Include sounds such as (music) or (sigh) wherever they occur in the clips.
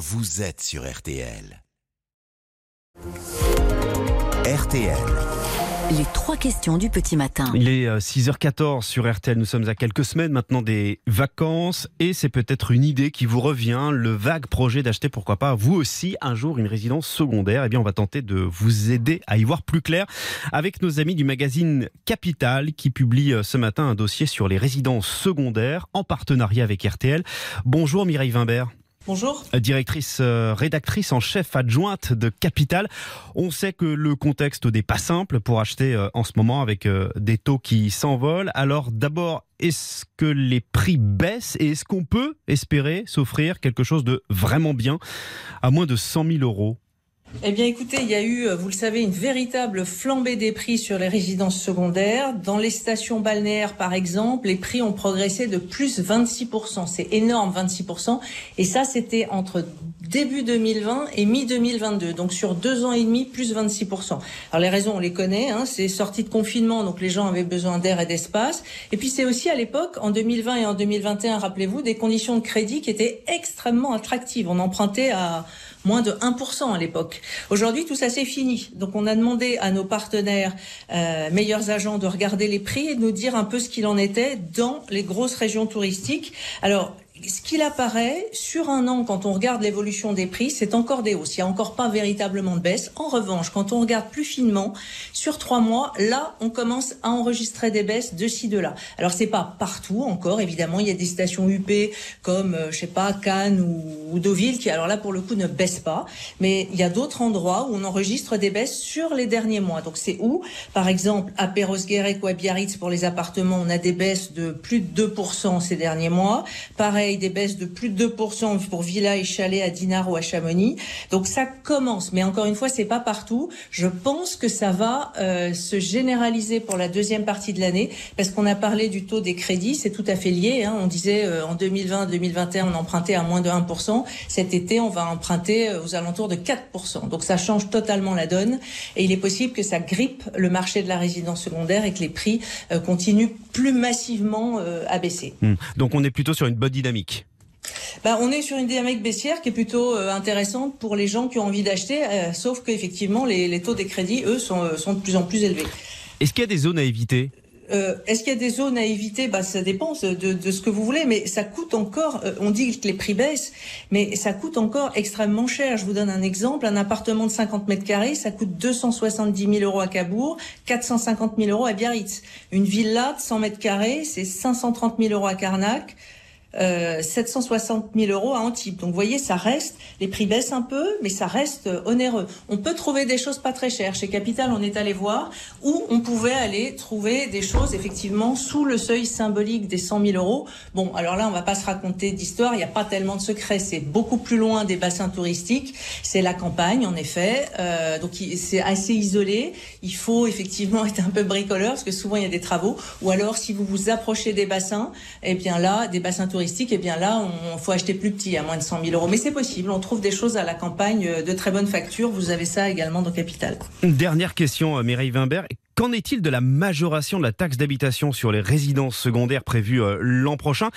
vous êtes sur RTL. RTL. Les trois questions du petit matin. Il est 6h14 euh, sur RTL. Nous sommes à quelques semaines maintenant des vacances et c'est peut-être une idée qui vous revient, le vague projet d'acheter, pourquoi pas, vous aussi, un jour une résidence secondaire. Eh bien, on va tenter de vous aider à y voir plus clair avec nos amis du magazine Capital qui publie euh, ce matin un dossier sur les résidences secondaires en partenariat avec RTL. Bonjour Mireille Wimbert. Bonjour. Directrice euh, rédactrice en chef adjointe de Capital. On sait que le contexte n'est pas simple pour acheter euh, en ce moment avec euh, des taux qui s'envolent. Alors d'abord, est-ce que les prix baissent et est-ce qu'on peut espérer s'offrir quelque chose de vraiment bien à moins de 100 000 euros? Eh bien, écoutez, il y a eu, vous le savez, une véritable flambée des prix sur les résidences secondaires. Dans les stations balnéaires, par exemple, les prix ont progressé de plus 26%. C'est énorme, 26%. Et ça, c'était entre début 2020 et mi-2022. Donc, sur deux ans et demi, plus 26%. Alors, les raisons, on les connaît. Hein, c'est sortie de confinement, donc les gens avaient besoin d'air et d'espace. Et puis, c'est aussi à l'époque, en 2020 et en 2021, rappelez-vous, des conditions de crédit qui étaient extrêmement attractives. On empruntait à moins de 1% à l'époque. Aujourd'hui, tout ça c'est fini. Donc on a demandé à nos partenaires euh, meilleurs agents de regarder les prix et de nous dire un peu ce qu'il en était dans les grosses régions touristiques. Alors ce qu'il apparaît sur un an, quand on regarde l'évolution des prix, c'est encore des hausses. Il n'y a encore pas véritablement de baisse. En revanche, quand on regarde plus finement, sur trois mois, là, on commence à enregistrer des baisses de ci, de là. Alors, c'est pas partout encore, évidemment. Il y a des stations UP comme, euh, je sais pas, Cannes ou, Deauville qui, alors là, pour le coup, ne baissent pas. Mais il y a d'autres endroits où on enregistre des baisses sur les derniers mois. Donc, c'est où? Par exemple, à Perros-Guirec ou à Biarritz, pour les appartements, on a des baisses de plus de 2% ces derniers mois. Pareil, des baisses de plus de 2% pour villa et chalet à Dinard ou à Chamonix. Donc ça commence, mais encore une fois, c'est pas partout. Je pense que ça va euh, se généraliser pour la deuxième partie de l'année, parce qu'on a parlé du taux des crédits, c'est tout à fait lié. Hein. On disait euh, en 2020-2021, on empruntait à moins de 1%. Cet été, on va emprunter euh, aux alentours de 4%. Donc ça change totalement la donne, et il est possible que ça grippe le marché de la résidence secondaire et que les prix continuent plus massivement à baisser. Hmm. Donc on est plutôt sur une bonne dynamique. Bah, on est sur une dynamique baissière qui est plutôt euh, intéressante pour les gens qui ont envie d'acheter, euh, sauf qu'effectivement, les, les, taux des crédits, eux, sont, euh, sont de plus en plus élevés. Est-ce qu'il y a des zones à éviter? Est-ce qu'il y a des zones à éviter? Bah, Ça dépend de, de, ce que vous voulez, mais ça coûte encore, on dit que les prix baissent, mais ça coûte encore extrêmement cher. Je vous donne un exemple, un appartement de 50 mètres carrés, ça coûte 270 000 euros à Cabourg, 450 000 euros à Biarritz. Une villa de 100 mètres carrés, c'est 530 000 euros à Carnac, 760 euh, 000 euros à Antibes. Donc vous voyez, ça reste, les prix baissent un peu, mais ça reste euh, onéreux. On peut trouver des choses pas très chères. Chez Capital, on est allé voir où on pouvait aller trouver des choses effectivement sous le seuil symbolique des 100 000 euros. Bon, alors là, on va pas se raconter d'histoire, il n'y a pas tellement de secrets. C'est beaucoup plus loin des bassins touristiques. C'est la campagne, en effet. Euh, donc c'est assez isolé. Il faut effectivement (laughs) être un peu bricoleur parce que souvent il y a des travaux. Ou alors, si vous vous approchez des bassins, eh bien là, des bassins touristiques et eh bien là, on faut acheter plus petit, à moins de 100 000 euros. Mais c'est possible. On trouve des choses à la campagne euh, de très bonne facture. Vous avez ça également dans Capital. Dernière question, euh, Mireille Wimbert. Qu'en est-il de la majoration de la taxe d'habitation sur les résidences secondaires prévues euh, l'an prochain?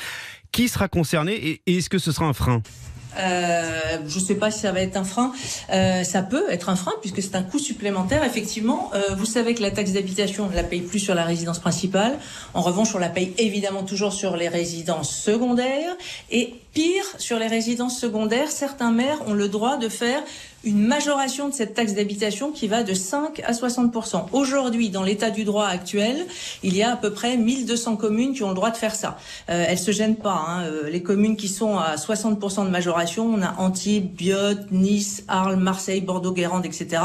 Qui sera concerné et est-ce que ce sera un frein? Euh, je ne sais pas si ça va être un frein. Euh, ça peut être un frein puisque c'est un coût supplémentaire. Effectivement, euh, vous savez que la taxe d'habitation, on ne la paye plus sur la résidence principale. En revanche, on la paye évidemment toujours sur les résidences secondaires. Et pire, sur les résidences secondaires, certains maires ont le droit de faire une majoration de cette taxe d'habitation qui va de 5 à 60 Aujourd'hui, dans l'état du droit actuel, il y a à peu près 1200 communes qui ont le droit de faire ça. Euh, elles se gênent pas. Hein. Euh, les communes qui sont à 60% de majoration, on a Antibes, Nice, Arles, Marseille, Bordeaux, Guérande, etc.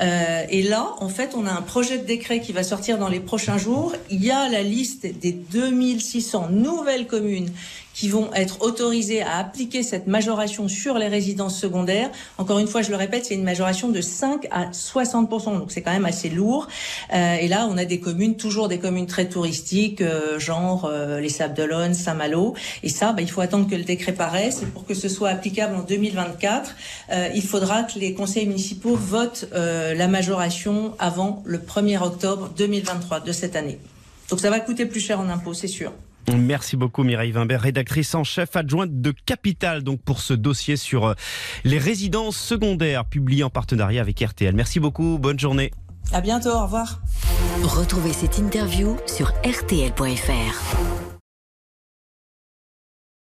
Euh, et là, en fait, on a un projet de décret qui va sortir dans les prochains jours. Il y a la liste des 2600 nouvelles communes qui vont être autorisés à appliquer cette majoration sur les résidences secondaires. Encore une fois, je le répète, c'est une majoration de 5 à 60 donc c'est quand même assez lourd. Euh, et là, on a des communes, toujours des communes très touristiques, euh, genre euh, les Sables d'Olonne, Saint-Malo. Et ça, bah, il faut attendre que le décret paraisse. Et pour que ce soit applicable en 2024, euh, il faudra que les conseils municipaux votent euh, la majoration avant le 1er octobre 2023 de cette année. Donc ça va coûter plus cher en impôts, c'est sûr. Merci beaucoup Mireille Wimbert, rédactrice en chef adjointe de Capital, donc pour ce dossier sur euh, les résidences secondaires publié en partenariat avec RTL. Merci beaucoup, bonne journée. À bientôt, au revoir. Retrouvez cette interview sur rtl.fr.